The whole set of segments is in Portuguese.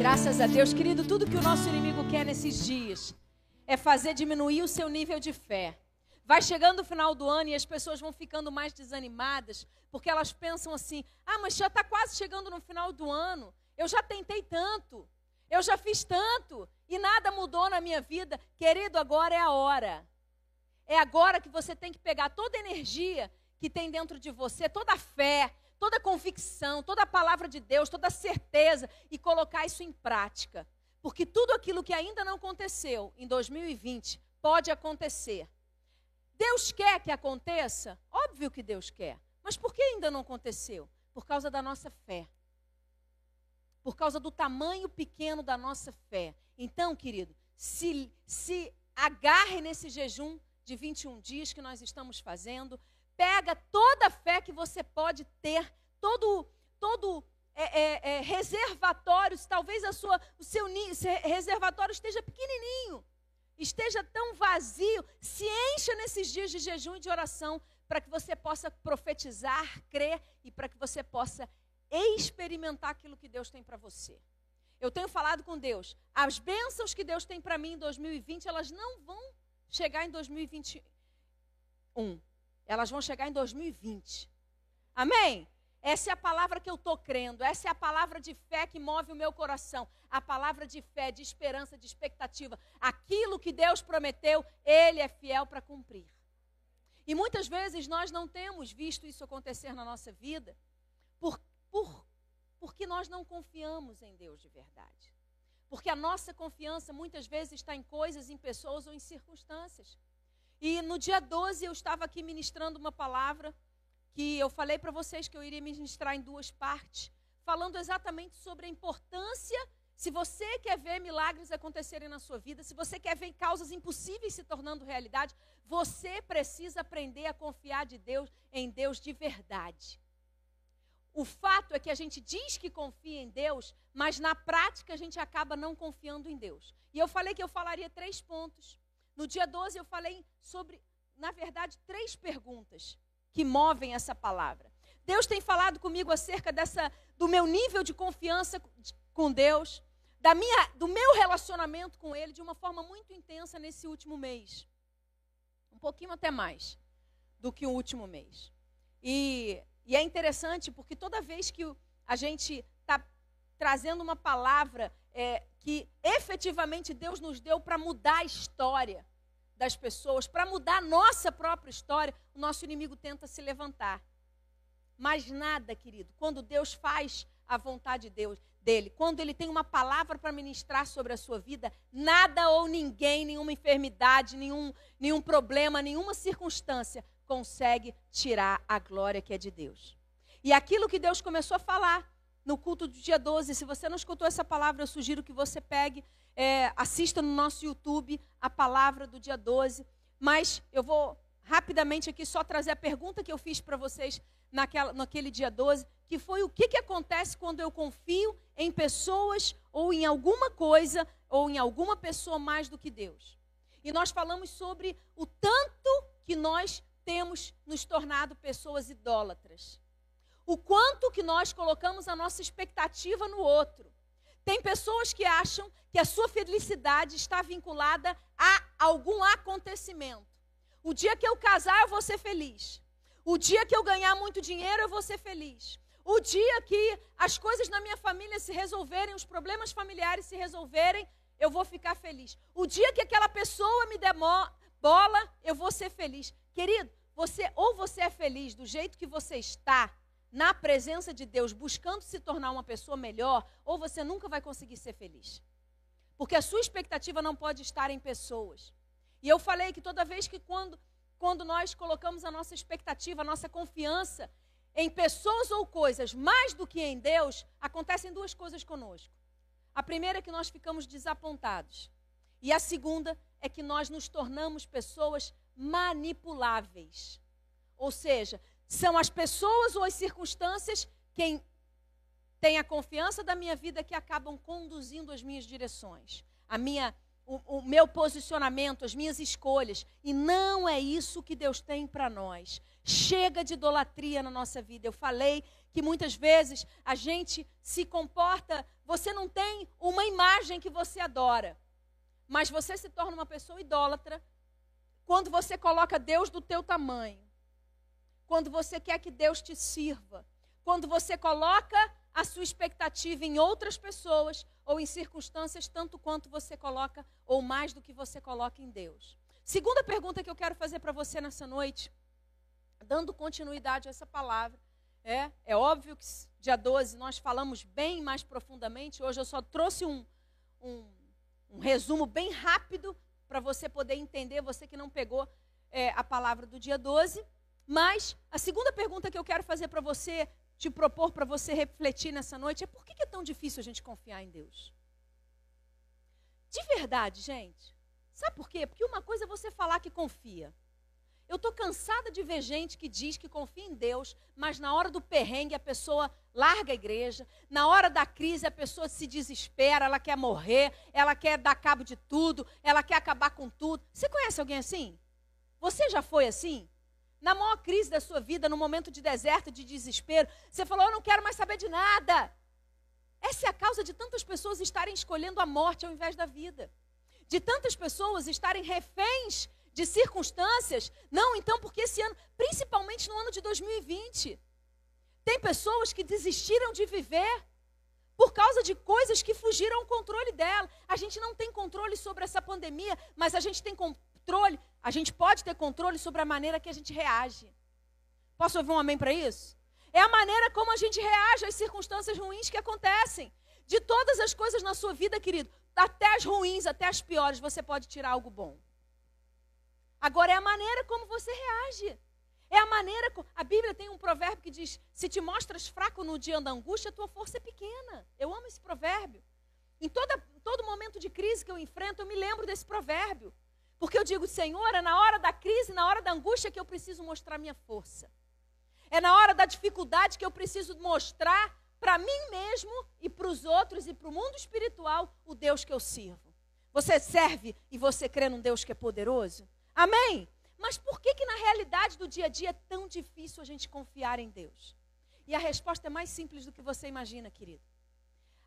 Graças a Deus, querido, tudo que o nosso inimigo quer nesses dias é fazer diminuir o seu nível de fé. Vai chegando o final do ano e as pessoas vão ficando mais desanimadas, porque elas pensam assim: ah, mas já está quase chegando no final do ano, eu já tentei tanto, eu já fiz tanto e nada mudou na minha vida. Querido, agora é a hora. É agora que você tem que pegar toda a energia que tem dentro de você, toda a fé, toda a convicção, toda a palavra de Deus, toda a certeza e colocar isso em prática. Porque tudo aquilo que ainda não aconteceu em 2020 pode acontecer. Deus quer que aconteça? Óbvio que Deus quer. Mas por que ainda não aconteceu? Por causa da nossa fé. Por causa do tamanho pequeno da nossa fé. Então, querido, se, se agarre nesse jejum de 21 dias que nós estamos fazendo pega toda a fé que você pode ter, todo, todo é, é, é, talvez a sua, o seu reservatório esteja pequenininho, esteja tão vazio, se encha nesses dias de jejum e de oração para que você possa profetizar, crer e para que você possa experimentar aquilo que Deus tem para você. Eu tenho falado com Deus, as bênçãos que Deus tem para mim em 2020, elas não vão chegar em 2021 elas vão chegar em 2020. Amém? Essa é a palavra que eu estou crendo. Essa é a palavra de fé que move o meu coração. A palavra de fé, de esperança, de expectativa. Aquilo que Deus prometeu, Ele é fiel para cumprir. E muitas vezes nós não temos visto isso acontecer na nossa vida por, por, porque nós não confiamos em Deus de verdade. Porque a nossa confiança muitas vezes está em coisas, em pessoas ou em circunstâncias. E no dia 12 eu estava aqui ministrando uma palavra que eu falei para vocês que eu iria ministrar em duas partes, falando exatamente sobre a importância, se você quer ver milagres acontecerem na sua vida, se você quer ver causas impossíveis se tornando realidade, você precisa aprender a confiar de Deus em Deus de verdade. O fato é que a gente diz que confia em Deus, mas na prática a gente acaba não confiando em Deus. E eu falei que eu falaria três pontos. No dia 12 eu falei sobre, na verdade, três perguntas que movem essa palavra. Deus tem falado comigo acerca dessa do meu nível de confiança com Deus, da minha, do meu relacionamento com Ele de uma forma muito intensa nesse último mês. Um pouquinho até mais do que o último mês. E, e é interessante porque toda vez que a gente está trazendo uma palavra é, que efetivamente Deus nos deu para mudar a história das pessoas, para mudar a nossa própria história, o nosso inimigo tenta se levantar. Mas nada, querido, quando Deus faz a vontade de Deus, dele, quando ele tem uma palavra para ministrar sobre a sua vida, nada ou ninguém, nenhuma enfermidade, nenhum, nenhum problema, nenhuma circunstância consegue tirar a glória que é de Deus. E aquilo que Deus começou a falar no culto do dia 12. Se você não escutou essa palavra, eu sugiro que você pegue, é, assista no nosso YouTube a palavra do dia 12. Mas eu vou rapidamente aqui só trazer a pergunta que eu fiz para vocês naquela, naquele dia 12, que foi o que, que acontece quando eu confio em pessoas ou em alguma coisa ou em alguma pessoa mais do que Deus. E nós falamos sobre o tanto que nós temos nos tornado pessoas idólatras o quanto que nós colocamos a nossa expectativa no outro. Tem pessoas que acham que a sua felicidade está vinculada a algum acontecimento. O dia que eu casar, eu vou ser feliz. O dia que eu ganhar muito dinheiro, eu vou ser feliz. O dia que as coisas na minha família se resolverem, os problemas familiares se resolverem, eu vou ficar feliz. O dia que aquela pessoa me der bola, eu vou ser feliz. Querido, você ou você é feliz do jeito que você está, na presença de Deus, buscando se tornar uma pessoa melhor, ou você nunca vai conseguir ser feliz. Porque a sua expectativa não pode estar em pessoas. E eu falei que toda vez que quando, quando nós colocamos a nossa expectativa, a nossa confiança em pessoas ou coisas mais do que em Deus, acontecem duas coisas conosco. A primeira é que nós ficamos desapontados. E a segunda é que nós nos tornamos pessoas manipuláveis. Ou seja, são as pessoas ou as circunstâncias quem tem a confiança da minha vida que acabam conduzindo as minhas direções, a minha, o, o meu posicionamento, as minhas escolhas. E não é isso que Deus tem para nós. Chega de idolatria na nossa vida. Eu falei que muitas vezes a gente se comporta, você não tem uma imagem que você adora, mas você se torna uma pessoa idólatra quando você coloca Deus do teu tamanho. Quando você quer que Deus te sirva. Quando você coloca a sua expectativa em outras pessoas ou em circunstâncias tanto quanto você coloca ou mais do que você coloca em Deus. Segunda pergunta que eu quero fazer para você nessa noite, dando continuidade a essa palavra, é, é óbvio que dia 12 nós falamos bem mais profundamente. Hoje eu só trouxe um, um, um resumo bem rápido para você poder entender, você que não pegou é, a palavra do dia 12. Mas a segunda pergunta que eu quero fazer para você, te propor para você refletir nessa noite, é por que é tão difícil a gente confiar em Deus? De verdade, gente. Sabe por quê? Porque uma coisa é você falar que confia. Eu estou cansada de ver gente que diz que confia em Deus, mas na hora do perrengue a pessoa larga a igreja, na hora da crise a pessoa se desespera, ela quer morrer, ela quer dar cabo de tudo, ela quer acabar com tudo. Você conhece alguém assim? Você já foi assim? Na maior crise da sua vida, no momento de deserto, de desespero, você falou: Eu não quero mais saber de nada. Essa é a causa de tantas pessoas estarem escolhendo a morte ao invés da vida. De tantas pessoas estarem reféns de circunstâncias. Não, então, porque esse ano, principalmente no ano de 2020, tem pessoas que desistiram de viver por causa de coisas que fugiram ao controle dela. A gente não tem controle sobre essa pandemia, mas a gente tem controle, a gente pode ter controle sobre a maneira que a gente reage. Posso ouvir um amém para isso? É a maneira como a gente reage às circunstâncias ruins que acontecem. De todas as coisas na sua vida, querido, até as ruins, até as piores, você pode tirar algo bom. Agora é a maneira como você reage. É a maneira. A Bíblia tem um provérbio que diz: se te mostras fraco no dia da angústia, tua força é pequena. Eu amo esse provérbio. Em toda, todo momento de crise que eu enfrento, eu me lembro desse provérbio. Porque eu digo, Senhor, é na hora da crise, na hora da angústia que eu preciso mostrar minha força. É na hora da dificuldade que eu preciso mostrar para mim mesmo e para os outros e para o mundo espiritual o Deus que eu sirvo. Você serve e você crê num Deus que é poderoso? Amém? Mas por que que na realidade do dia a dia é tão difícil a gente confiar em Deus? E a resposta é mais simples do que você imagina, querido.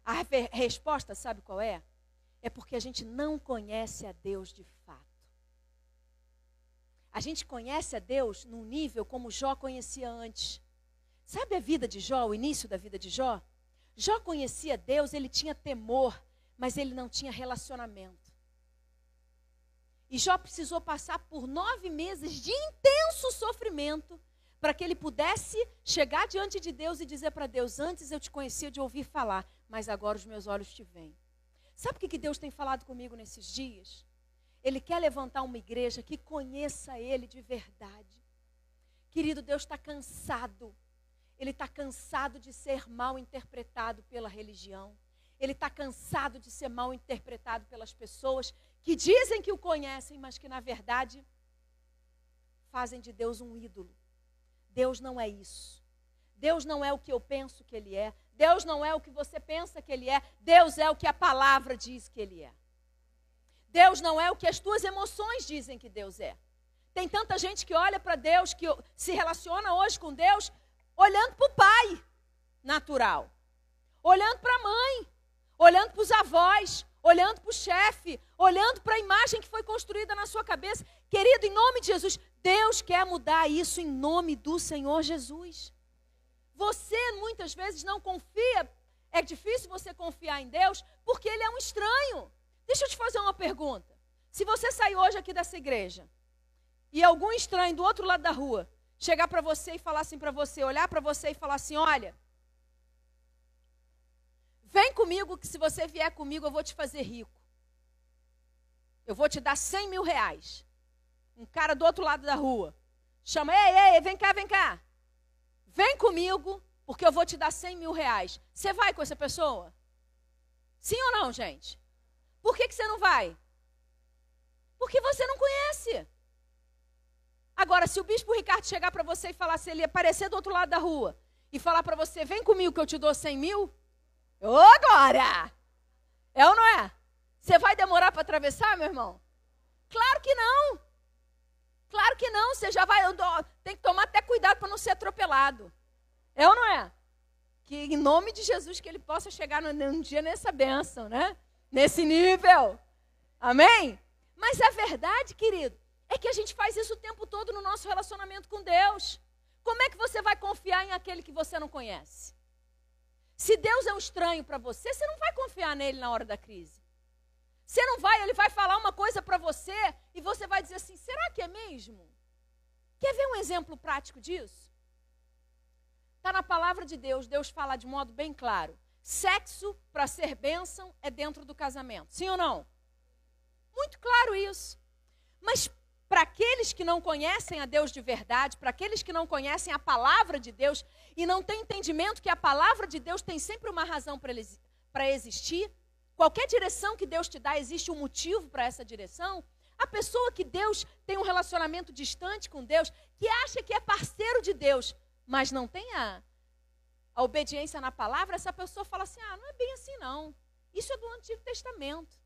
A resposta, sabe qual é? É porque a gente não conhece a Deus de fato. A gente conhece a Deus num nível como Jó conhecia antes. Sabe a vida de Jó, o início da vida de Jó? Jó conhecia Deus, ele tinha temor, mas ele não tinha relacionamento. E Jó precisou passar por nove meses de intenso sofrimento para que ele pudesse chegar diante de Deus e dizer para Deus: Antes eu te conhecia de ouvir falar, mas agora os meus olhos te veem. Sabe o que Deus tem falado comigo nesses dias? Ele quer levantar uma igreja que conheça Ele de verdade. Querido, Deus está cansado. Ele está cansado de ser mal interpretado pela religião. Ele está cansado de ser mal interpretado pelas pessoas que dizem que o conhecem, mas que na verdade fazem de Deus um ídolo. Deus não é isso. Deus não é o que eu penso que Ele é. Deus não é o que você pensa que Ele é. Deus é o que a palavra diz que Ele é. Deus não é o que as tuas emoções dizem que Deus é. Tem tanta gente que olha para Deus, que se relaciona hoje com Deus, olhando para o pai natural, olhando para a mãe, olhando para os avós, olhando para o chefe, olhando para a imagem que foi construída na sua cabeça. Querido, em nome de Jesus, Deus quer mudar isso em nome do Senhor Jesus. Você muitas vezes não confia, é difícil você confiar em Deus porque Ele é um estranho. Deixa eu te fazer uma pergunta. Se você sair hoje aqui dessa igreja e algum estranho do outro lado da rua chegar para você e falar assim para você, olhar para você e falar assim: olha, Vem comigo, que se você vier comigo, eu vou te fazer rico. Eu vou te dar 100 mil reais. Um cara do outro lado da rua. Chama, ei, ei, vem cá, vem cá. Vem comigo, porque eu vou te dar 100 mil reais. Você vai com essa pessoa? Sim ou não, gente? Por que, que você não vai? Porque você não conhece. Agora, se o bispo Ricardo chegar para você e falar, se ele aparecer do outro lado da rua e falar para você, vem comigo que eu te dou 100 mil, Ô, glória! É ou não é? Você vai demorar para atravessar, meu irmão? Claro que não. Claro que não. Você já vai. Tem que tomar até cuidado para não ser atropelado. É ou não é? Que em nome de Jesus que ele possa chegar um dia nessa bênção, né? Nesse nível. Amém? Mas a verdade, querido, é que a gente faz isso o tempo todo no nosso relacionamento com Deus. Como é que você vai confiar em aquele que você não conhece? Se Deus é um estranho para você, você não vai confiar nele na hora da crise. Você não vai, ele vai falar uma coisa para você e você vai dizer assim: será que é mesmo? Quer ver um exemplo prático disso? Está na palavra de Deus, Deus fala de modo bem claro. Sexo para ser bênção é dentro do casamento. Sim ou não? Muito claro isso. Mas para aqueles que não conhecem a Deus de verdade, para aqueles que não conhecem a palavra de Deus e não têm entendimento que a palavra de Deus tem sempre uma razão para existir, qualquer direção que Deus te dá, existe um motivo para essa direção. A pessoa que Deus tem um relacionamento distante com Deus, que acha que é parceiro de Deus, mas não tem a, a obediência na palavra, essa pessoa fala assim: ah, não é bem assim não. Isso é do Antigo Testamento.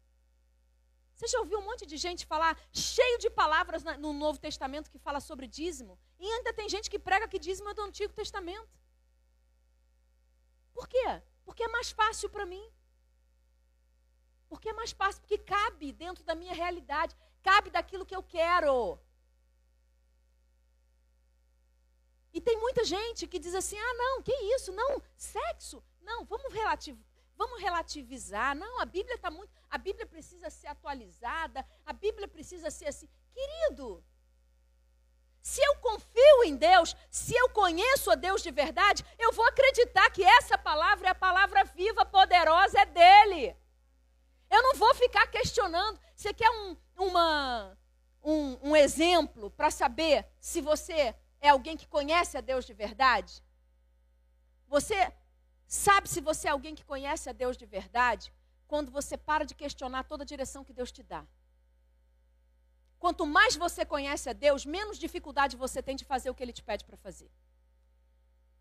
Você já ouviu um monte de gente falar, cheio de palavras no Novo Testamento que fala sobre dízimo? E ainda tem gente que prega que dízimo é do Antigo Testamento. Por quê? Porque é mais fácil para mim. Porque é mais fácil, porque cabe dentro da minha realidade, cabe daquilo que eu quero. E tem muita gente que diz assim: ah, não, que isso? Não, sexo? Não, vamos, relativ vamos relativizar. Não, a Bíblia está muito. A Bíblia precisa ser atualizada, a Bíblia precisa ser assim. Querido, se eu confio em Deus, se eu conheço a Deus de verdade, eu vou acreditar que essa palavra é a palavra viva, poderosa, é dele. Eu não vou ficar questionando. Você quer um, uma, um, um exemplo para saber se você é alguém que conhece a Deus de verdade? Você sabe se você é alguém que conhece a Deus de verdade quando você para de questionar toda a direção que Deus te dá. Quanto mais você conhece a Deus, menos dificuldade você tem de fazer o que Ele te pede para fazer.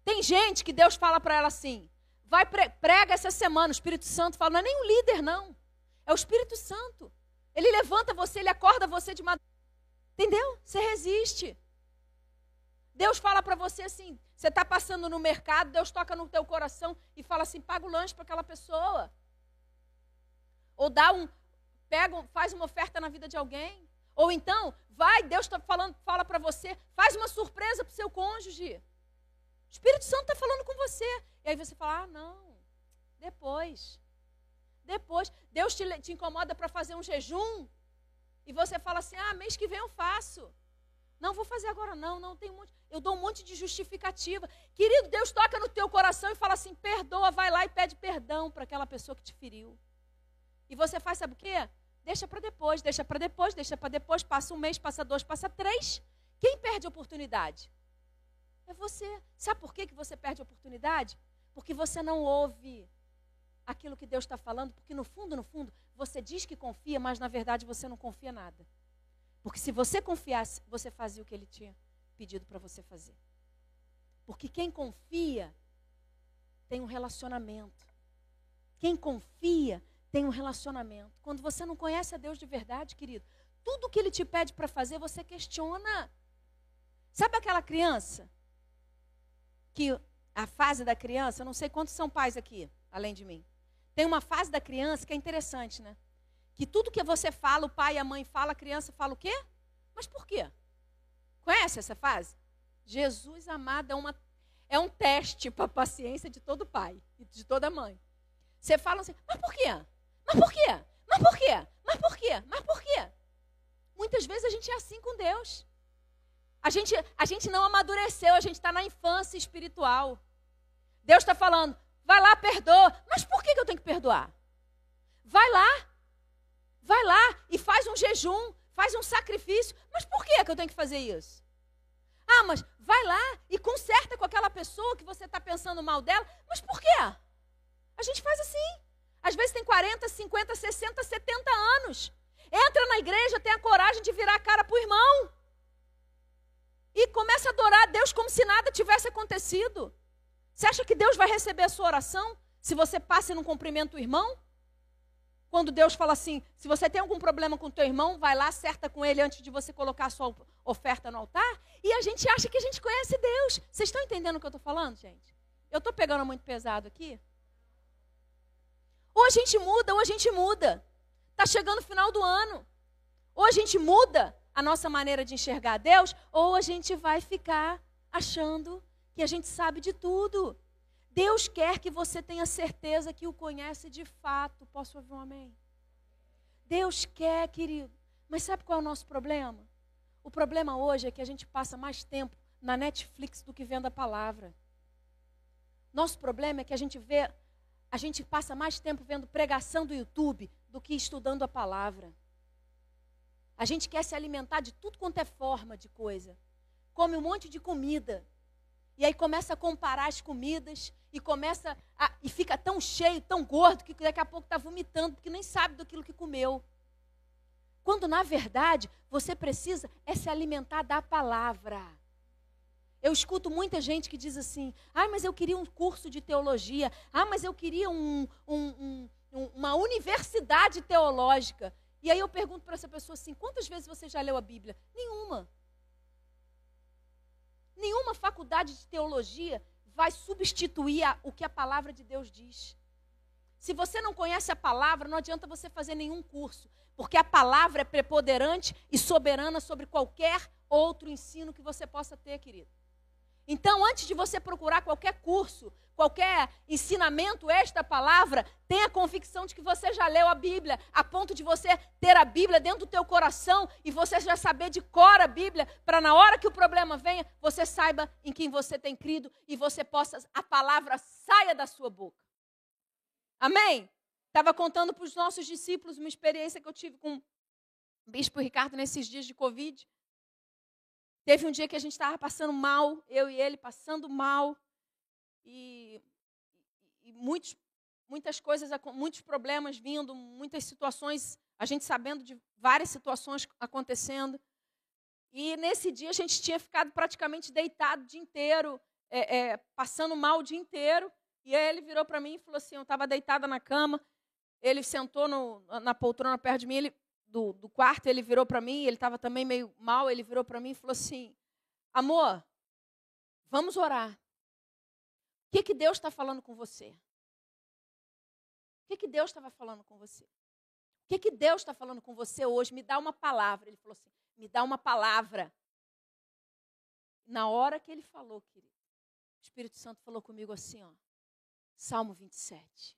Tem gente que Deus fala para ela assim: vai prega essa semana. O Espírito Santo fala: não é nem um líder, não. É o Espírito Santo. Ele levanta você, ele acorda você de madrugada. Entendeu? Você resiste. Deus fala para você assim: você está passando no mercado, Deus toca no teu coração e fala assim: paga o lanche para aquela pessoa. Ou dá um, pega, faz uma oferta na vida de alguém. Ou então, vai, Deus está falando, fala para você, faz uma surpresa para o seu cônjuge. O Espírito Santo está falando com você. E aí você fala: ah, não, depois. Depois, Deus te, te incomoda para fazer um jejum. E você fala assim: ah, mês que vem eu faço. Não vou fazer agora, não, não tem um monte. Eu dou um monte de justificativa. Querido, Deus toca no teu coração e fala assim: perdoa, vai lá e pede perdão para aquela pessoa que te feriu. E você faz, sabe o quê? Deixa para depois, deixa para depois, deixa para depois, passa um mês, passa dois, passa três. Quem perde a oportunidade? É você. Sabe por que, que você perde a oportunidade? Porque você não ouve aquilo que Deus está falando, porque no fundo, no fundo, você diz que confia, mas na verdade você não confia nada. Porque se você confiasse, você fazia o que ele tinha pedido para você fazer. Porque quem confia tem um relacionamento. Quem confia tem um relacionamento. Quando você não conhece a Deus de verdade, querido, tudo que ele te pede para fazer, você questiona. Sabe aquela criança que a fase da criança, eu não sei quantos são pais aqui, além de mim. Tem uma fase da criança que é interessante, né? Que tudo que você fala, o pai e a mãe falam, a criança fala o quê? Mas por quê? Conhece essa fase? Jesus amado é, uma, é um teste para a paciência de todo pai e de toda mãe. Você fala assim, mas por quê? Mas por quê? Mas por quê? Mas por quê? Mas por quê? Muitas vezes a gente é assim com Deus. A gente, a gente não amadureceu, a gente está na infância espiritual. Deus está falando, vai lá, perdoa. Mas por que, que eu tenho que perdoar? Vai lá, Vai lá e faz um jejum, faz um sacrifício. Mas por que, que eu tenho que fazer isso? Ah, mas vai lá e conserta com aquela pessoa que você está pensando mal dela. Mas por quê? A gente faz assim. Às vezes tem 40, 50, 60, 70 anos. Entra na igreja, tem a coragem de virar a cara para o irmão. E começa a adorar a Deus como se nada tivesse acontecido. Você acha que Deus vai receber a sua oração se você passa e não cumprimenta o irmão? Quando Deus fala assim: se você tem algum problema com teu irmão, vai lá, acerta com ele antes de você colocar a sua oferta no altar. E a gente acha que a gente conhece Deus. Vocês estão entendendo o que eu estou falando, gente? Eu estou pegando muito pesado aqui? Ou a gente muda, ou a gente muda. Está chegando o final do ano. Ou a gente muda a nossa maneira de enxergar Deus, ou a gente vai ficar achando que a gente sabe de tudo. Deus quer que você tenha certeza que o conhece de fato. Posso ouvir um amém? Deus quer, querido. Mas sabe qual é o nosso problema? O problema hoje é que a gente passa mais tempo na Netflix do que vendo a palavra. Nosso problema é que a gente vê, a gente passa mais tempo vendo pregação do YouTube do que estudando a palavra. A gente quer se alimentar de tudo quanto é forma de coisa. Come um monte de comida. E aí começa a comparar as comidas e começa a, e fica tão cheio, tão gordo que daqui a pouco está vomitando porque nem sabe daquilo que comeu. Quando na verdade você precisa é se alimentar da palavra. Eu escuto muita gente que diz assim: ah, mas eu queria um curso de teologia, ah, mas eu queria um, um, um, uma universidade teológica. E aí eu pergunto para essa pessoa assim: quantas vezes você já leu a Bíblia? Nenhuma. Nenhuma faculdade de teologia vai substituir a, o que a palavra de Deus diz. Se você não conhece a palavra, não adianta você fazer nenhum curso, porque a palavra é preponderante e soberana sobre qualquer outro ensino que você possa ter, querido. Então, antes de você procurar qualquer curso, qualquer ensinamento esta palavra, tenha convicção de que você já leu a Bíblia, a ponto de você ter a Bíblia dentro do teu coração e você já saber de cor a Bíblia, para na hora que o problema venha, você saiba em quem você tem crido e você possa, a palavra saia da sua boca. Amém? Estava contando para os nossos discípulos uma experiência que eu tive com o Bispo Ricardo nesses dias de Covid. Teve um dia que a gente estava passando mal, eu e ele passando mal, e, e muitos, muitas coisas, muitos problemas vindo, muitas situações, a gente sabendo de várias situações acontecendo. E nesse dia a gente tinha ficado praticamente deitado o dia inteiro, é, é, passando mal o dia inteiro. E aí ele virou para mim e falou assim: eu estava deitada na cama, ele sentou no, na poltrona perto de mim, ele do, do quarto, ele virou para mim, ele estava também meio mal, ele virou para mim e falou assim: Amor, vamos orar. O que, que Deus está falando com você? O que, que Deus estava falando com você? O que, que Deus está falando com você hoje? Me dá uma palavra. Ele falou assim: me dá uma palavra. Na hora que ele falou, querido, o Espírito Santo falou comigo assim, ó, Salmo 27.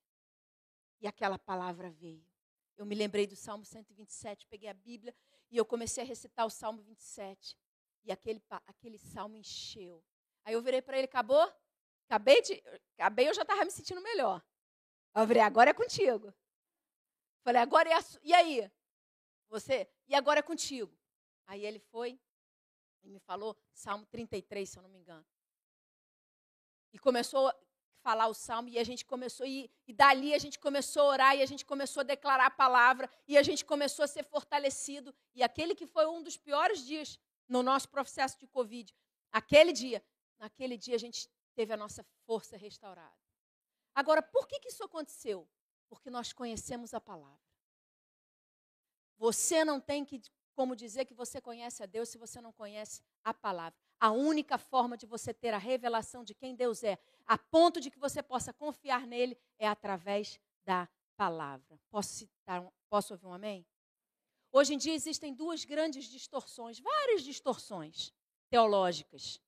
E aquela palavra veio. Eu me lembrei do Salmo 127, peguei a Bíblia e eu comecei a recitar o Salmo 27. E aquele, aquele salmo encheu. Aí eu virei para ele, acabou? Acabei de. Acabei, eu já estava me sentindo melhor. Eu virei, agora é contigo. Falei, agora é a, E aí? Você? E agora é contigo. Aí ele foi e me falou Salmo 33, se eu não me engano. E começou falar o salmo e a gente começou e, e dali a gente começou a orar e a gente começou a declarar a palavra e a gente começou a ser fortalecido e aquele que foi um dos piores dias no nosso processo de covid, aquele dia, naquele dia a gente teve a nossa força restaurada. Agora, por que, que isso aconteceu? Porque nós conhecemos a palavra. Você não tem que como dizer que você conhece a Deus se você não conhece a palavra. A única forma de você ter a revelação de quem Deus é, a ponto de que você possa confiar nele, é através da palavra. Posso citar, posso ouvir um amém? Hoje em dia existem duas grandes distorções, várias distorções teológicas,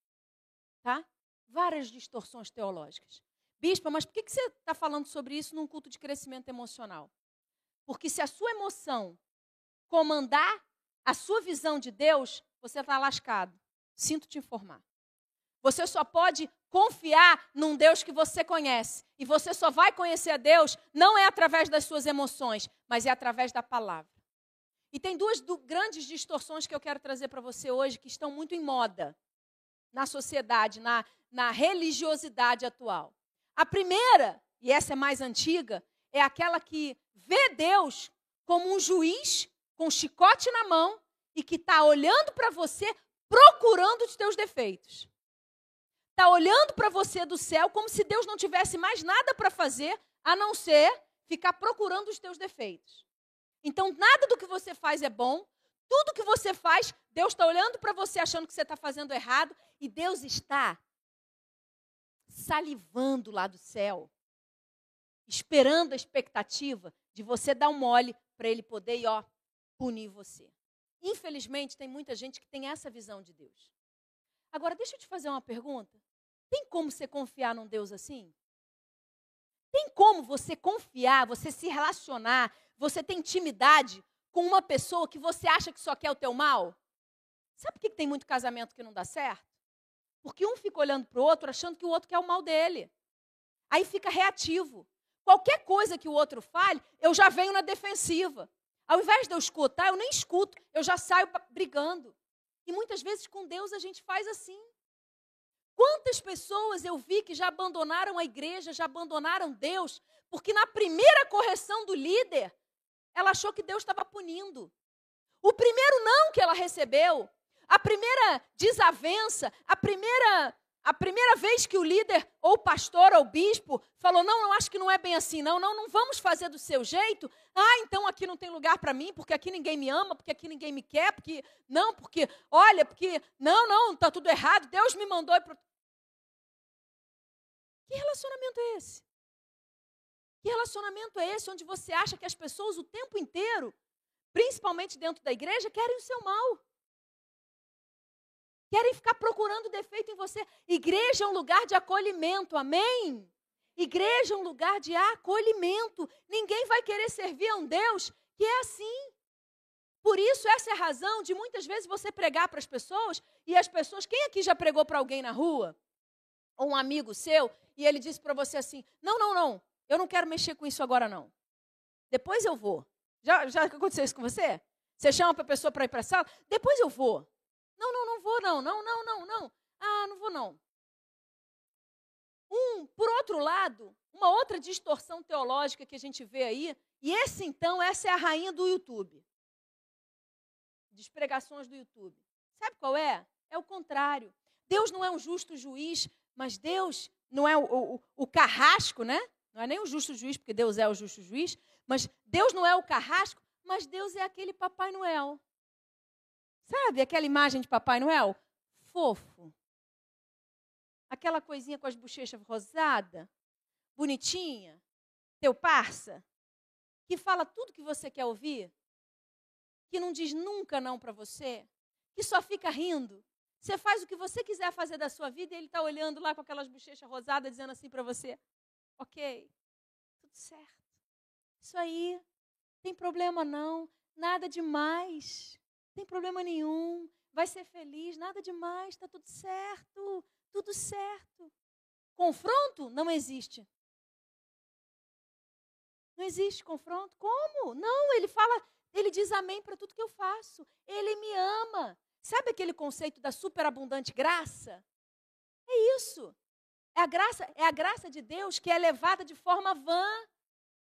tá? Várias distorções teológicas. Bispa, mas por que você está falando sobre isso num culto de crescimento emocional? Porque se a sua emoção comandar a sua visão de Deus, você está lascado. Sinto te informar. Você só pode confiar num Deus que você conhece. E você só vai conhecer a Deus não é através das suas emoções, mas é através da palavra. E tem duas do, grandes distorções que eu quero trazer para você hoje que estão muito em moda na sociedade, na, na religiosidade atual. A primeira, e essa é mais antiga, é aquela que vê Deus como um juiz com um chicote na mão e que está olhando para você procurando os teus defeitos. Está olhando para você do céu como se Deus não tivesse mais nada para fazer a não ser ficar procurando os teus defeitos. Então, nada do que você faz é bom, tudo que você faz, Deus está olhando para você achando que você está fazendo errado e Deus está salivando lá do céu, esperando a expectativa de você dar um mole para ele poder ir, ó, punir você. Infelizmente, tem muita gente que tem essa visão de Deus. Agora, deixa eu te fazer uma pergunta. Tem como você confiar num Deus assim? Tem como você confiar, você se relacionar, você ter intimidade com uma pessoa que você acha que só quer o teu mal? Sabe por que tem muito casamento que não dá certo? Porque um fica olhando para o outro achando que o outro quer o mal dele. Aí fica reativo. Qualquer coisa que o outro fale, eu já venho na defensiva. Ao invés de eu escutar, eu nem escuto, eu já saio brigando. E muitas vezes com Deus a gente faz assim. Quantas pessoas eu vi que já abandonaram a igreja, já abandonaram Deus, porque na primeira correção do líder, ela achou que Deus estava punindo. O primeiro não que ela recebeu, a primeira desavença, a primeira a primeira vez que o líder, ou o pastor, ou o bispo, falou: Não, eu acho que não é bem assim, não, não, não vamos fazer do seu jeito. Ah, então aqui não tem lugar para mim, porque aqui ninguém me ama, porque aqui ninguém me quer, porque. Não, porque. Olha, porque. Não, não, está tudo errado, Deus me mandou. Pro... Que relacionamento é esse? Que relacionamento é esse onde você acha que as pessoas o tempo inteiro, principalmente dentro da igreja, querem o seu mal? Querem ficar procurando defeito em você. Igreja é um lugar de acolhimento, amém? Igreja é um lugar de acolhimento. Ninguém vai querer servir a um Deus que é assim. Por isso, essa é a razão de muitas vezes você pregar para as pessoas e as pessoas. Quem aqui já pregou para alguém na rua? Ou um amigo seu, e ele disse para você assim: Não, não, não, eu não quero mexer com isso agora, não. Depois eu vou. Já, já aconteceu isso com você? Você chama para a pessoa para ir para a sala? Depois eu vou. Não, não, não vou não. Não, não, não, não. Ah, não vou não. Um, por outro lado, uma outra distorção teológica que a gente vê aí, e esse então, essa é a rainha do YouTube. Despregações do YouTube. Sabe qual é? É o contrário. Deus não é um justo juiz, mas Deus não é o, o, o carrasco, né? Não é nem o justo juiz, porque Deus é o justo juiz, mas Deus não é o carrasco, mas Deus é aquele Papai Noel Sabe aquela imagem de Papai Noel? Fofo. Aquela coisinha com as bochechas rosadas, bonitinha, teu parça, que fala tudo que você quer ouvir, que não diz nunca não para você, que só fica rindo. Você faz o que você quiser fazer da sua vida e ele está olhando lá com aquelas bochechas rosadas, dizendo assim para você: Ok, tudo certo. Isso aí, tem problema não, nada demais tem problema nenhum, vai ser feliz, nada demais, está tudo certo, tudo certo. Confronto não existe. Não existe confronto. Como? Não, ele fala, ele diz amém para tudo que eu faço. Ele me ama. Sabe aquele conceito da superabundante graça? É isso. É a graça, é a graça de Deus que é levada de forma vã.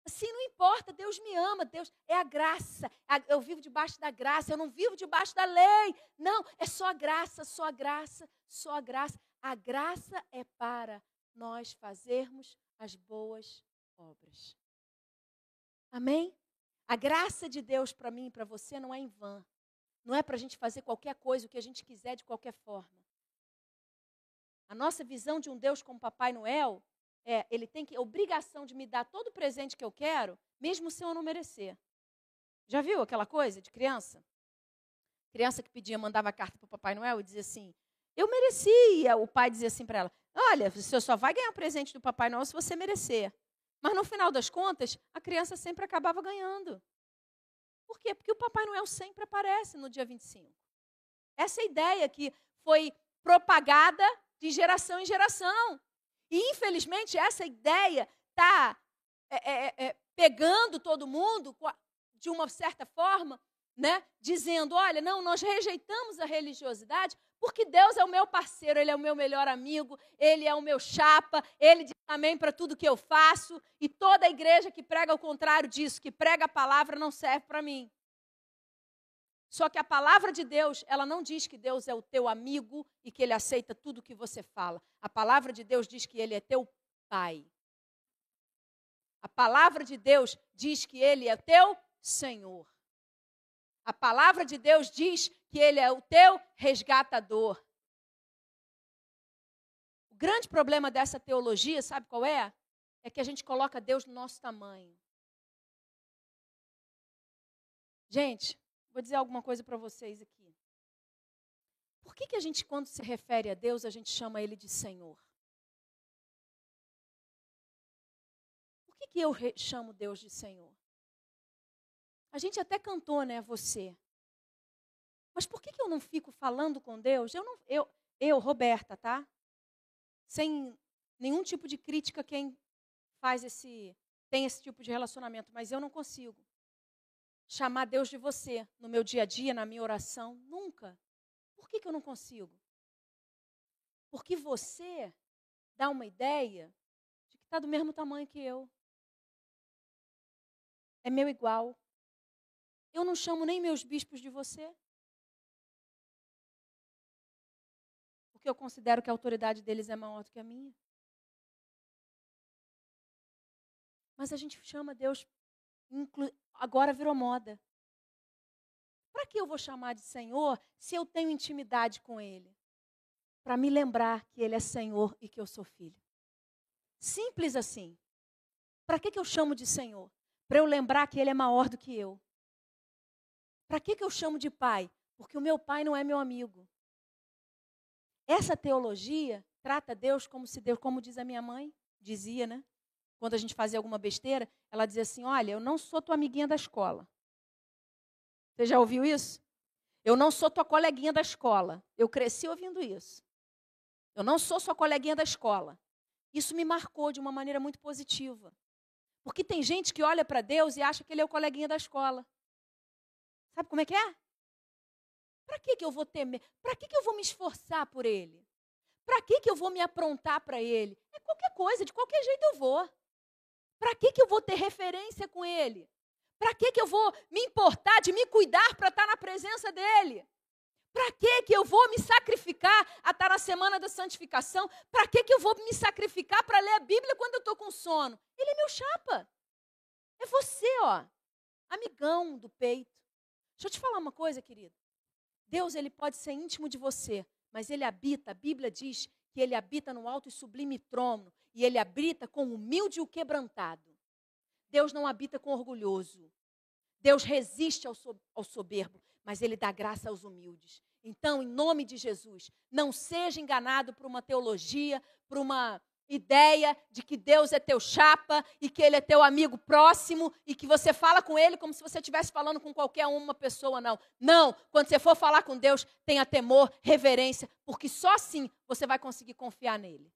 Assim não importa, Deus me ama, Deus é a graça. Eu vivo debaixo da graça, eu não vivo debaixo da lei. Não, é só a graça, só a graça, só a graça. A graça é para nós fazermos as boas obras. Amém? A graça de Deus para mim e para você não é em vão. Não é para a gente fazer qualquer coisa, o que a gente quiser de qualquer forma. A nossa visão de um Deus como Papai Noel é, ele tem que, obrigação de me dar todo o presente que eu quero, mesmo se eu não merecer. Já viu aquela coisa de criança? Criança que pedia, mandava carta para o Papai Noel e dizia assim: Eu merecia. O pai dizia assim para ela: Olha, você só vai ganhar presente do Papai Noel se você merecer. Mas no final das contas, a criança sempre acabava ganhando. Por quê? Porque o Papai Noel sempre aparece no dia 25. Essa é ideia que foi propagada de geração em geração. E, infelizmente, essa ideia está é, é, é, é, pegando todo mundo de uma certa forma, né? dizendo: olha, não, nós rejeitamos a religiosidade porque Deus é o meu parceiro, Ele é o meu melhor amigo, Ele é o meu chapa, Ele diz amém para tudo que eu faço, e toda igreja que prega o contrário disso, que prega a palavra, não serve para mim. Só que a palavra de Deus, ela não diz que Deus é o teu amigo e que ele aceita tudo que você fala. A palavra de Deus diz que ele é teu pai. A palavra de Deus diz que ele é teu Senhor. A palavra de Deus diz que ele é o teu resgatador. O grande problema dessa teologia, sabe qual é? É que a gente coloca Deus no nosso tamanho. Gente, vou dizer alguma coisa para vocês aqui. Por que, que a gente, quando se refere a Deus, a gente chama Ele de Senhor? Por que, que eu chamo Deus de Senhor? A gente até cantou, né, você. Mas por que, que eu não fico falando com Deus? Eu, não, eu, eu, Roberta, tá? Sem nenhum tipo de crítica quem faz esse, tem esse tipo de relacionamento, mas eu não consigo chamar Deus de você no meu dia a dia, na minha oração. Nunca. Por que, que eu não consigo? Porque você dá uma ideia de que está do mesmo tamanho que eu. É meu igual. Eu não chamo nem meus bispos de você. Porque eu considero que a autoridade deles é maior do que a minha. Mas a gente chama Deus agora virou moda. Para que eu vou chamar de Senhor se eu tenho intimidade com Ele? Para me lembrar que Ele é Senhor e que eu sou filho. Simples assim. Para que, que eu chamo de Senhor? Para eu lembrar que Ele é maior do que eu. Para que, que eu chamo de Pai? Porque o meu Pai não é meu amigo. Essa teologia trata Deus como se Deus, como diz a minha mãe, dizia, né? Quando a gente fazia alguma besteira, ela dizia assim: Olha, eu não sou tua amiguinha da escola. Você já ouviu isso? Eu não sou tua coleguinha da escola. Eu cresci ouvindo isso. Eu não sou sua coleguinha da escola. Isso me marcou de uma maneira muito positiva. Porque tem gente que olha para Deus e acha que ele é o coleguinha da escola. Sabe como é que é? Para que, que eu vou temer? Para que, que eu vou me esforçar por ele? Para que, que eu vou me aprontar para ele? É qualquer coisa, de qualquer jeito eu vou. Para que, que eu vou ter referência com Ele? Para que, que eu vou me importar de me cuidar para estar na presença dEle? Para que, que eu vou me sacrificar a estar na semana da santificação? Para que, que eu vou me sacrificar para ler a Bíblia quando eu estou com sono? Ele é meu chapa. É você, ó. Amigão do peito. Deixa eu te falar uma coisa, querido. Deus, ele pode ser íntimo de você, mas ele habita, a Bíblia diz que ele habita no alto e sublime trono, e ele habita com o humilde e o quebrantado. Deus não habita com orgulhoso. Deus resiste ao, ao soberbo, mas ele dá graça aos humildes. Então, em nome de Jesus, não seja enganado por uma teologia, por uma ideia de que Deus é teu chapa e que ele é teu amigo próximo e que você fala com ele como se você estivesse falando com qualquer uma pessoa, não. Não, quando você for falar com Deus, tenha temor, reverência, porque só assim você vai conseguir confiar nele.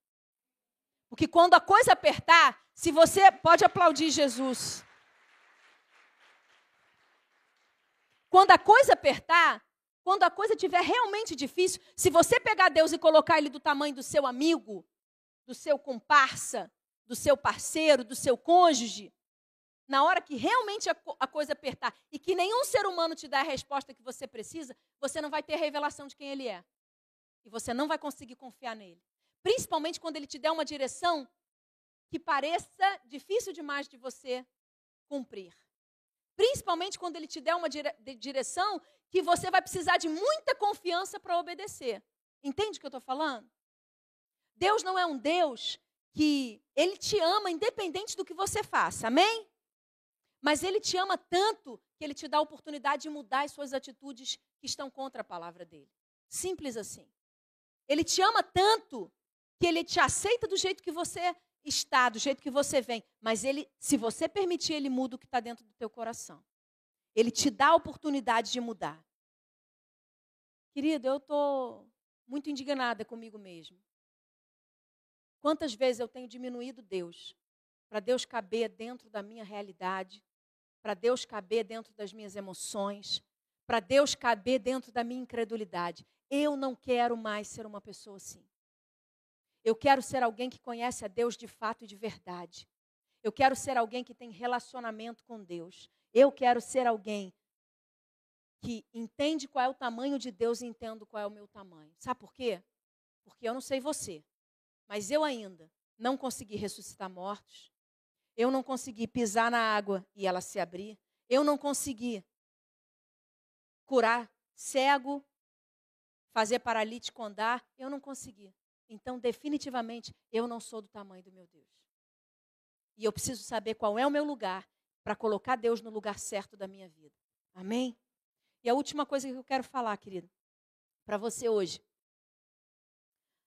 Porque quando a coisa apertar, se você pode aplaudir Jesus. Quando a coisa apertar, quando a coisa estiver realmente difícil, se você pegar Deus e colocar ele do tamanho do seu amigo, do seu comparsa, do seu parceiro, do seu cônjuge, na hora que realmente a, a, coisa apertar e que nenhum ser humano te dá a resposta que você precisa, você não vai ter revelação de quem ele é. E você não vai conseguir confiar nele. Principalmente quando ele te der uma direção que pareça difícil demais de você cumprir. Principalmente quando ele te der uma dire direção que você vai precisar de muita confiança para obedecer. Entende o que eu estou falando? Deus não é um Deus que ele te ama independente do que você faça, amém? Mas ele te ama tanto que ele te dá a oportunidade de mudar as suas atitudes que estão contra a palavra dele. Simples assim. Ele te ama tanto que ele te aceita do jeito que você está, do jeito que você vem, mas ele, se você permitir, ele muda o que está dentro do teu coração. Ele te dá a oportunidade de mudar. Querido, eu estou muito indignada comigo mesmo. Quantas vezes eu tenho diminuído Deus para Deus caber dentro da minha realidade, para Deus caber dentro das minhas emoções, para Deus caber dentro da minha incredulidade. Eu não quero mais ser uma pessoa assim. Eu quero ser alguém que conhece a Deus de fato e de verdade. Eu quero ser alguém que tem relacionamento com Deus. Eu quero ser alguém que entende qual é o tamanho de Deus e entendo qual é o meu tamanho. Sabe por quê? Porque eu não sei você, mas eu ainda não consegui ressuscitar mortos. Eu não consegui pisar na água e ela se abrir. Eu não consegui curar cego, fazer paralítico andar. Eu não consegui. Então definitivamente eu não sou do tamanho do meu Deus. E eu preciso saber qual é o meu lugar para colocar Deus no lugar certo da minha vida. Amém? E a última coisa que eu quero falar, querido, para você hoje.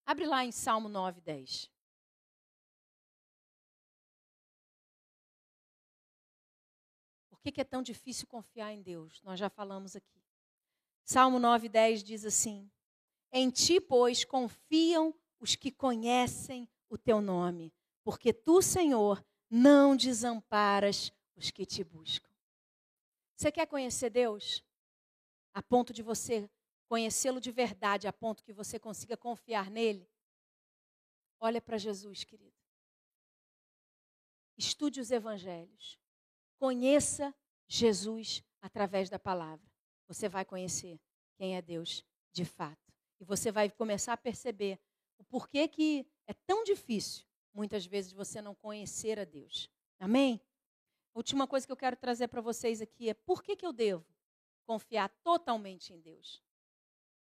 Abre lá em Salmo 9, 10. Por que, que é tão difícil confiar em Deus? Nós já falamos aqui. Salmo 9, 10 diz assim: Em ti, pois, confiam os que conhecem o teu nome, porque tu, Senhor, não desamparas os que te buscam. Você quer conhecer Deus? A ponto de você conhecê-lo de verdade, a ponto que você consiga confiar nele? Olha para Jesus, querido. Estude os evangelhos. Conheça Jesus através da palavra. Você vai conhecer quem é Deus de fato. E você vai começar a perceber o porquê que é tão difícil, muitas vezes, você não conhecer a Deus. Amém? A última coisa que eu quero trazer para vocês aqui é por que, que eu devo confiar totalmente em Deus?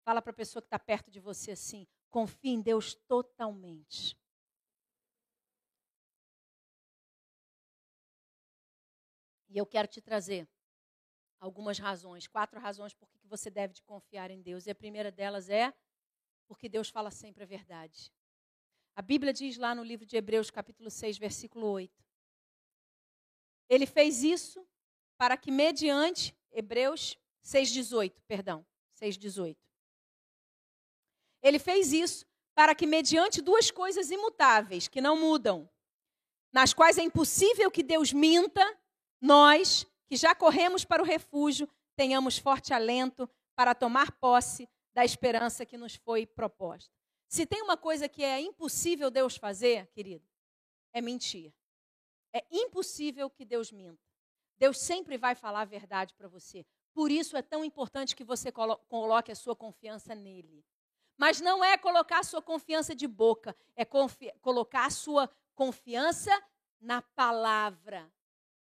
Fala para a pessoa que está perto de você assim: confie em Deus totalmente. E eu quero te trazer algumas razões, quatro razões por que você deve de confiar em Deus. E a primeira delas é porque Deus fala sempre a verdade. A Bíblia diz lá no livro de Hebreus, capítulo 6, versículo 8. Ele fez isso para que, mediante, Hebreus 6,18, perdão, 6,18. Ele fez isso para que, mediante duas coisas imutáveis, que não mudam, nas quais é impossível que Deus minta, nós, que já corremos para o refúgio, tenhamos forte alento para tomar posse da esperança que nos foi proposta. Se tem uma coisa que é impossível Deus fazer, querido, é mentir. É impossível que Deus minta. Deus sempre vai falar a verdade para você. Por isso é tão importante que você coloque a sua confiança nele. Mas não é colocar a sua confiança de boca, é colocar a sua confiança na palavra.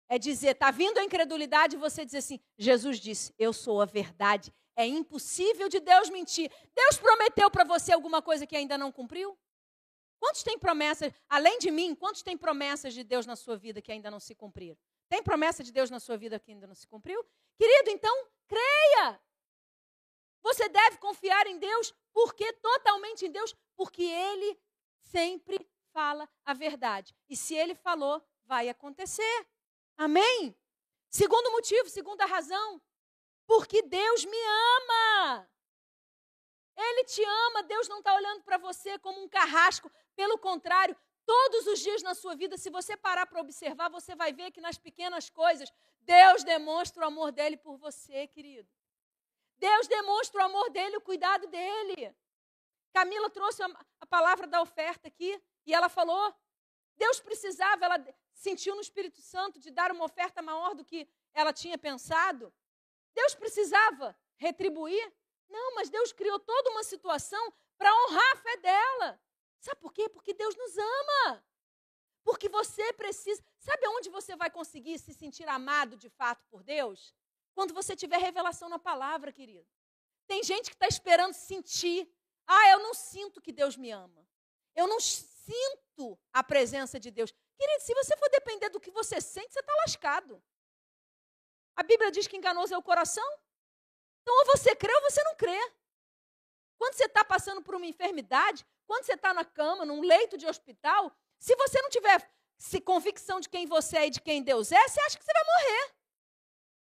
É dizer, está vindo a incredulidade você dizer assim: Jesus disse, eu sou a verdade é impossível de Deus mentir. Deus prometeu para você alguma coisa que ainda não cumpriu? Quantos têm promessas, além de mim, quantos têm promessas de Deus na sua vida que ainda não se cumpriram? Tem promessa de Deus na sua vida que ainda não se cumpriu? Querido, então, creia. Você deve confiar em Deus, porque totalmente em Deus, porque Ele sempre fala a verdade. E se Ele falou, vai acontecer. Amém? Segundo motivo, segunda razão, porque Deus me ama. Ele te ama, Deus não está olhando para você como um carrasco. Pelo contrário, todos os dias na sua vida, se você parar para observar, você vai ver que nas pequenas coisas, Deus demonstra o amor dele por você, querido. Deus demonstra o amor dele, o cuidado dele. Camila trouxe a palavra da oferta aqui e ela falou: Deus precisava, ela sentiu no Espírito Santo de dar uma oferta maior do que ela tinha pensado. Deus precisava retribuir? Não, mas Deus criou toda uma situação para honrar a fé dela. Sabe por quê? Porque Deus nos ama. Porque você precisa. Sabe aonde você vai conseguir se sentir amado de fato por Deus? Quando você tiver revelação na palavra, querido. Tem gente que está esperando sentir. Ah, eu não sinto que Deus me ama. Eu não sinto a presença de Deus. Querido, se você for depender do que você sente, você está lascado. A Bíblia diz que enganoso é o coração. Então, ou você crê ou você não crê. Quando você está passando por uma enfermidade, quando você está na cama, num leito de hospital, se você não tiver se convicção de quem você é e de quem Deus é, você acha que você vai morrer.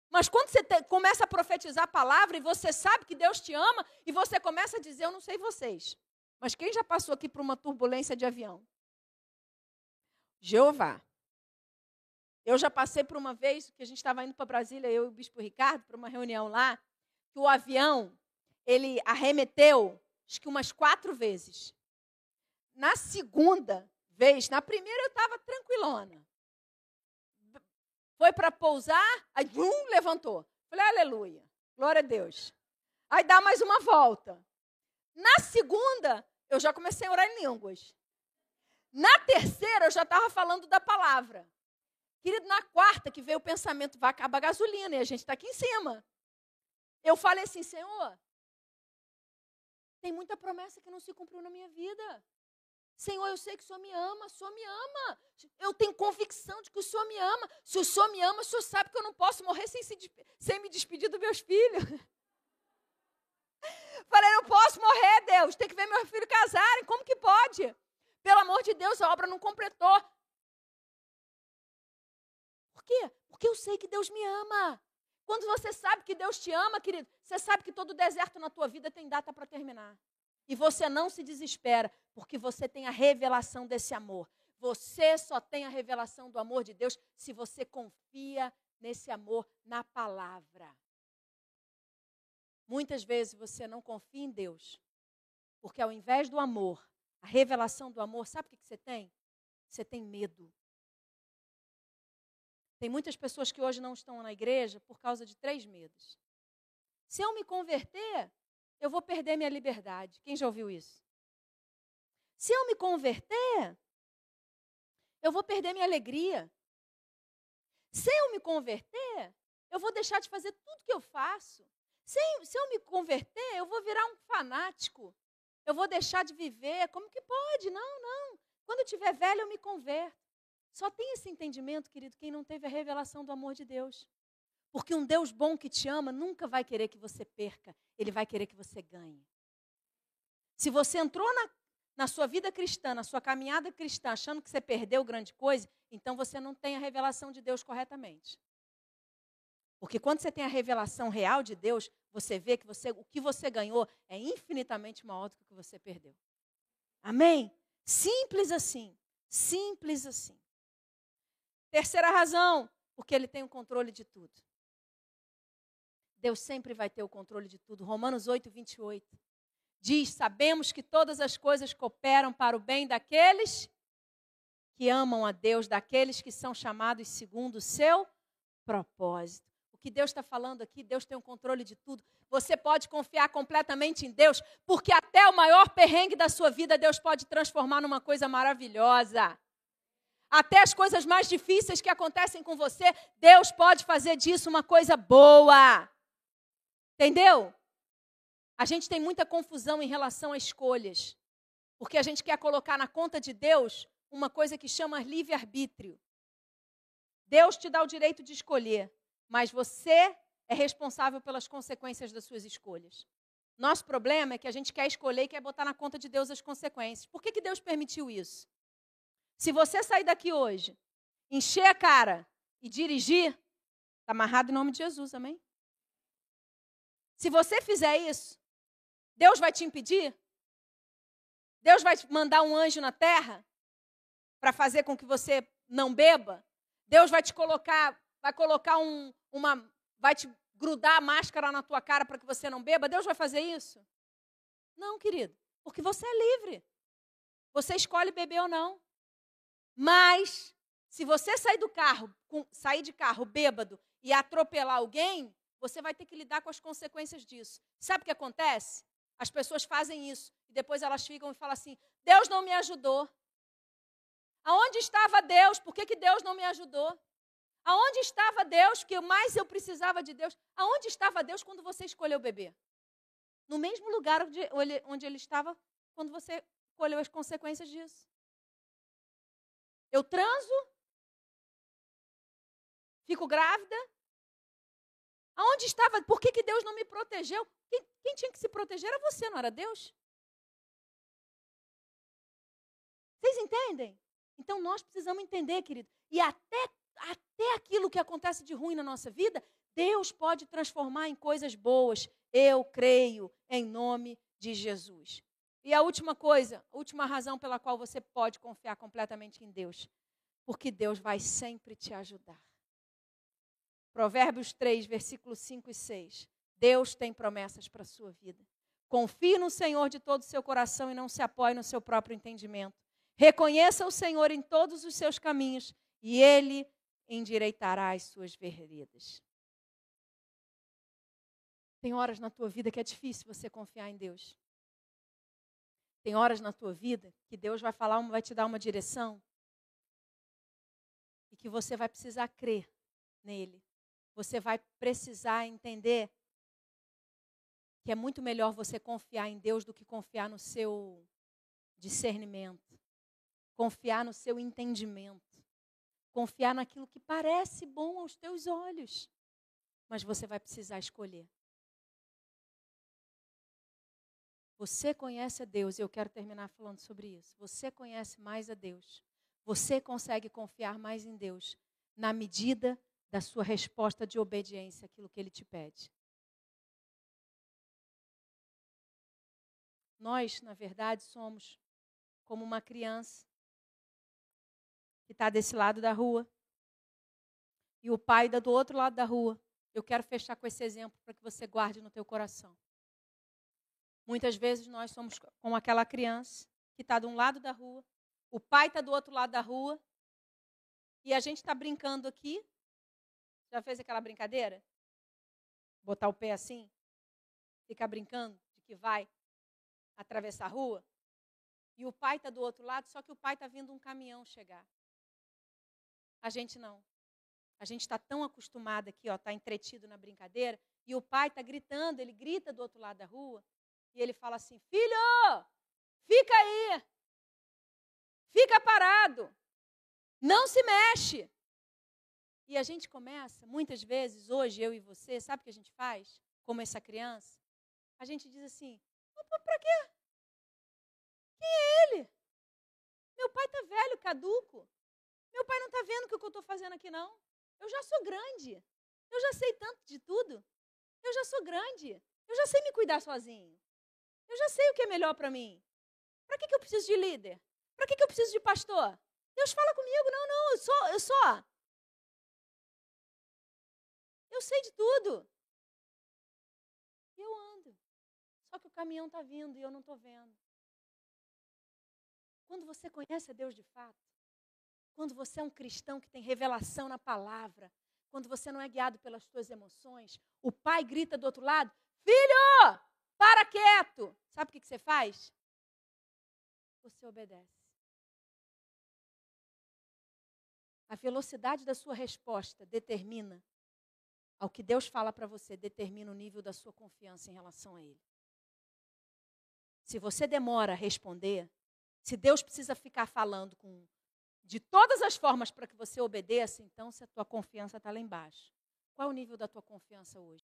Mas quando você te, começa a profetizar a palavra e você sabe que Deus te ama, e você começa a dizer, eu não sei vocês, mas quem já passou aqui por uma turbulência de avião? Jeová. Eu já passei por uma vez que a gente estava indo para Brasília, eu e o Bispo Ricardo, para uma reunião lá, que o avião, ele arremeteu, acho que umas quatro vezes. Na segunda vez, na primeira eu estava tranquilona. Foi para pousar, aí um levantou. Falei, aleluia, glória a Deus. Aí dá mais uma volta. Na segunda, eu já comecei a orar em línguas. Na terceira, eu já estava falando da palavra. Querido, na quarta que veio o pensamento, vai acabar a gasolina e a gente está aqui em cima. Eu falei assim, Senhor, Tem muita promessa que não se cumpriu na minha vida. Senhor, eu sei que o Senhor me ama, o Senhor me ama. Eu tenho convicção de que o Senhor me ama. Se o Senhor me ama, o Senhor sabe que eu não posso morrer sem, se, sem me despedir dos meus filhos. Falei, não posso morrer, Deus. Tem que ver meus filhos casarem. Como que pode? Pelo amor de Deus, a obra não completou. Quê? Porque eu sei que Deus me ama. Quando você sabe que Deus te ama, querido, você sabe que todo deserto na tua vida tem data para terminar. E você não se desespera, porque você tem a revelação desse amor. Você só tem a revelação do amor de Deus se você confia nesse amor na palavra. Muitas vezes você não confia em Deus, porque ao invés do amor, a revelação do amor, sabe o que você tem? Você tem medo. Tem muitas pessoas que hoje não estão na igreja por causa de três medos. Se eu me converter, eu vou perder minha liberdade. Quem já ouviu isso? Se eu me converter, eu vou perder minha alegria. Se eu me converter, eu vou deixar de fazer tudo que eu faço. Se, se eu me converter, eu vou virar um fanático. Eu vou deixar de viver. Como que pode? Não, não. Quando eu tiver velho, eu me converto. Só tem esse entendimento, querido, quem não teve a revelação do amor de Deus. Porque um Deus bom que te ama nunca vai querer que você perca, ele vai querer que você ganhe. Se você entrou na, na sua vida cristã, na sua caminhada cristã, achando que você perdeu grande coisa, então você não tem a revelação de Deus corretamente. Porque quando você tem a revelação real de Deus, você vê que você, o que você ganhou é infinitamente maior do que o que você perdeu. Amém? Simples assim. Simples assim. Terceira razão, porque ele tem o controle de tudo. Deus sempre vai ter o controle de tudo. Romanos 8, 28. Diz: Sabemos que todas as coisas cooperam para o bem daqueles que amam a Deus, daqueles que são chamados segundo o seu propósito. O que Deus está falando aqui, Deus tem o controle de tudo. Você pode confiar completamente em Deus, porque até o maior perrengue da sua vida, Deus pode transformar numa coisa maravilhosa. Até as coisas mais difíceis que acontecem com você, Deus pode fazer disso uma coisa boa. Entendeu? A gente tem muita confusão em relação a escolhas. Porque a gente quer colocar na conta de Deus uma coisa que chama livre-arbítrio. Deus te dá o direito de escolher, mas você é responsável pelas consequências das suas escolhas. Nosso problema é que a gente quer escolher e quer botar na conta de Deus as consequências. Por que, que Deus permitiu isso? Se você sair daqui hoje, encher a cara e dirigir, está amarrado em nome de Jesus, amém? Se você fizer isso, Deus vai te impedir? Deus vai mandar um anjo na terra para fazer com que você não beba? Deus vai te colocar, vai colocar um, uma, vai te grudar a máscara na tua cara para que você não beba? Deus vai fazer isso? Não, querido, porque você é livre. Você escolhe beber ou não. Mas se você sair do carro, sair de carro bêbado e atropelar alguém, você vai ter que lidar com as consequências disso. Sabe o que acontece? As pessoas fazem isso e depois elas ficam e falam assim: Deus não me ajudou. Aonde estava Deus? Por que, que Deus não me ajudou? Aonde estava Deus que mais eu precisava de Deus? Aonde estava Deus quando você escolheu beber? No mesmo lugar onde onde ele estava quando você colheu as consequências disso. Eu transo, fico grávida, Aonde estava? Por que, que Deus não me protegeu? Quem, quem tinha que se proteger era você, não era Deus? Vocês entendem? Então nós precisamos entender, querido. E até, até aquilo que acontece de ruim na nossa vida, Deus pode transformar em coisas boas. Eu creio em nome de Jesus. E a última coisa, a última razão pela qual você pode confiar completamente em Deus. Porque Deus vai sempre te ajudar. Provérbios 3, versículos 5 e 6. Deus tem promessas para a sua vida. Confie no Senhor de todo o seu coração e não se apoie no seu próprio entendimento. Reconheça o Senhor em todos os seus caminhos e Ele endireitará as suas veredas. Tem horas na tua vida que é difícil você confiar em Deus. Tem horas na tua vida que Deus vai falar, vai te dar uma direção? E que você vai precisar crer nele. Você vai precisar entender que é muito melhor você confiar em Deus do que confiar no seu discernimento, confiar no seu entendimento, confiar naquilo que parece bom aos teus olhos, mas você vai precisar escolher. Você conhece a Deus, e eu quero terminar falando sobre isso. Você conhece mais a Deus. Você consegue confiar mais em Deus na medida da sua resposta de obediência àquilo que Ele te pede. Nós, na verdade, somos como uma criança que está desse lado da rua e o pai está do outro lado da rua. Eu quero fechar com esse exemplo para que você guarde no teu coração. Muitas vezes nós somos como aquela criança que está de um lado da rua, o pai está do outro lado da rua e a gente está brincando aqui. Já fez aquela brincadeira? Botar o pé assim? Ficar brincando de que vai atravessar a rua? E o pai está do outro lado, só que o pai está vindo um caminhão chegar. A gente não. A gente está tão acostumado aqui, está entretido na brincadeira, e o pai está gritando, ele grita do outro lado da rua, e ele fala assim: Filho, fica aí, fica parado, não se mexe. E a gente começa, muitas vezes, hoje, eu e você, sabe o que a gente faz? Como essa criança? A gente diz assim: para quê? Quem é ele? Meu pai está velho, caduco. Meu pai não está vendo o que eu estou fazendo aqui, não. Eu já sou grande. Eu já sei tanto de tudo. Eu já sou grande. Eu já sei me cuidar sozinho. Eu já sei o que é melhor para mim. Para que, que eu preciso de líder? Para que, que eu preciso de pastor? Deus fala comigo. Não, não, eu sou, eu sou. Eu sei de tudo. E eu ando. Só que o caminhão está vindo e eu não estou vendo. Quando você conhece a Deus de fato, quando você é um cristão que tem revelação na palavra, quando você não é guiado pelas suas emoções, o pai grita do outro lado: Filho, para quieto. Sabe o que você faz? Você obedece. A velocidade da sua resposta determina ao que Deus fala para você, determina o nível da sua confiança em relação a Ele. Se você demora a responder, se Deus precisa ficar falando com de todas as formas para que você obedeça, então se a tua confiança está lá embaixo. Qual é o nível da tua confiança hoje?